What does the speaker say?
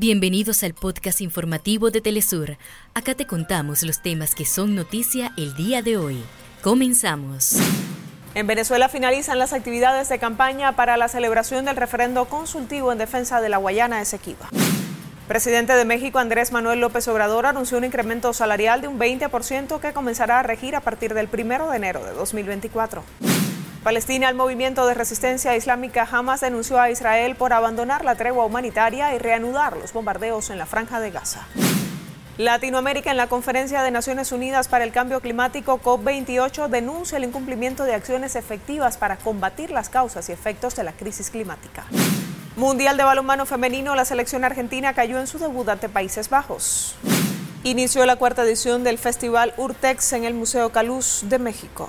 Bienvenidos al podcast informativo de Telesur. Acá te contamos los temas que son noticia el día de hoy. Comenzamos. En Venezuela finalizan las actividades de campaña para la celebración del referendo consultivo en defensa de la Guayana Esequiba. Presidente de México Andrés Manuel López Obrador anunció un incremento salarial de un 20% que comenzará a regir a partir del 1 de enero de 2024. Palestina, el movimiento de resistencia islámica Hamas denunció a Israel por abandonar la tregua humanitaria y reanudar los bombardeos en la franja de Gaza. Latinoamérica en la Conferencia de Naciones Unidas para el Cambio Climático COP28 denuncia el incumplimiento de acciones efectivas para combatir las causas y efectos de la crisis climática. Mundial de Balonmano Femenino, la selección argentina cayó en su debut ante Países Bajos. Inició la cuarta edición del Festival Urtex en el Museo Caluz de México.